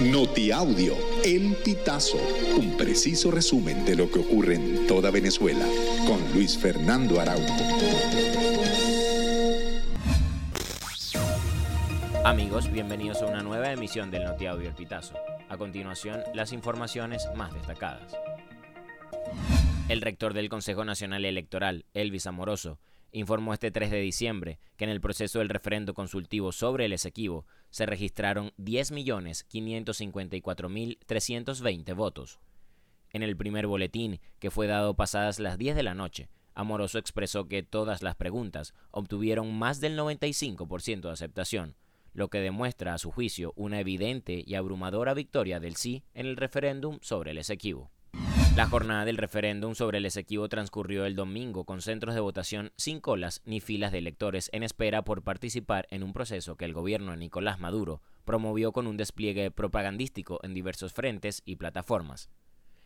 Notiaudio, El Pitazo, un preciso resumen de lo que ocurre en toda Venezuela, con Luis Fernando Araújo. Amigos, bienvenidos a una nueva emisión del Notiaudio El Pitazo. A continuación, las informaciones más destacadas. El rector del Consejo Nacional Electoral, Elvis Amoroso, informó este 3 de diciembre que en el proceso del referendo consultivo sobre el Esequibo se registraron 10.554.320 votos. En el primer boletín, que fue dado pasadas las 10 de la noche, Amoroso expresó que todas las preguntas obtuvieron más del 95% de aceptación, lo que demuestra a su juicio una evidente y abrumadora victoria del sí en el referéndum sobre el Esequibo. La jornada del referéndum sobre el Esequibo transcurrió el domingo con centros de votación sin colas ni filas de electores en espera por participar en un proceso que el gobierno de Nicolás Maduro promovió con un despliegue propagandístico en diversos frentes y plataformas.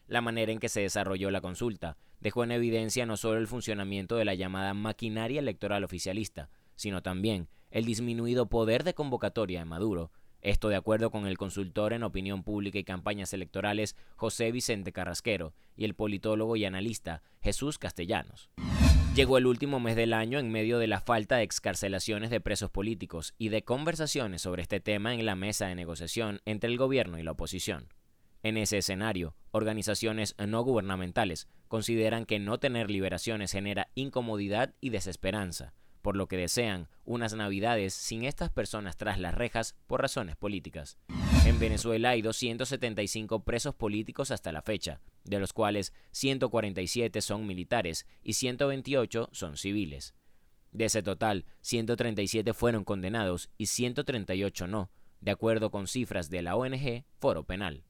La manera en que se desarrolló la consulta dejó en evidencia no solo el funcionamiento de la llamada maquinaria electoral oficialista, sino también el disminuido poder de convocatoria de Maduro esto de acuerdo con el consultor en opinión pública y campañas electorales José Vicente Carrasquero y el politólogo y analista Jesús Castellanos. Llegó el último mes del año en medio de la falta de excarcelaciones de presos políticos y de conversaciones sobre este tema en la mesa de negociación entre el gobierno y la oposición. En ese escenario, organizaciones no gubernamentales consideran que no tener liberaciones genera incomodidad y desesperanza, por lo que desean unas navidades sin estas personas tras las rejas por razones políticas. En Venezuela hay 275 presos políticos hasta la fecha, de los cuales 147 son militares y 128 son civiles. De ese total, 137 fueron condenados y 138 no, de acuerdo con cifras de la ONG Foro Penal.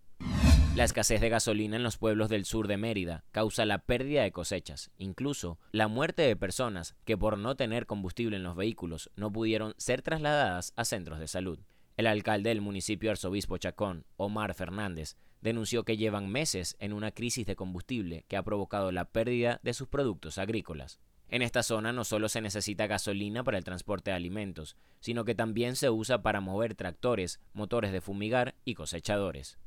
La escasez de gasolina en los pueblos del sur de Mérida causa la pérdida de cosechas, incluso la muerte de personas que por no tener combustible en los vehículos no pudieron ser trasladadas a centros de salud. El alcalde del municipio Arzobispo Chacón, Omar Fernández, denunció que llevan meses en una crisis de combustible que ha provocado la pérdida de sus productos agrícolas. En esta zona no solo se necesita gasolina para el transporte de alimentos, sino que también se usa para mover tractores, motores de fumigar y cosechadores.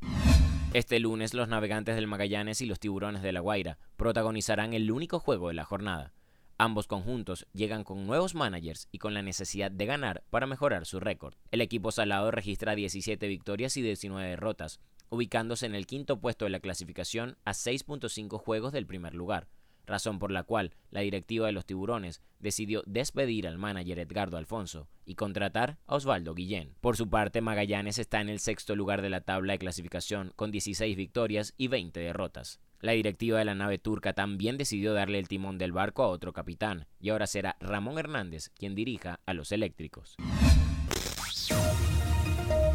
Este lunes los navegantes del Magallanes y los tiburones de La Guaira protagonizarán el único juego de la jornada. Ambos conjuntos llegan con nuevos managers y con la necesidad de ganar para mejorar su récord. El equipo salado registra 17 victorias y 19 derrotas, ubicándose en el quinto puesto de la clasificación a 6.5 juegos del primer lugar razón por la cual la directiva de los tiburones decidió despedir al manager Edgardo Alfonso y contratar a Osvaldo Guillén. Por su parte, Magallanes está en el sexto lugar de la tabla de clasificación con 16 victorias y 20 derrotas. La directiva de la nave turca también decidió darle el timón del barco a otro capitán, y ahora será Ramón Hernández quien dirija a los eléctricos.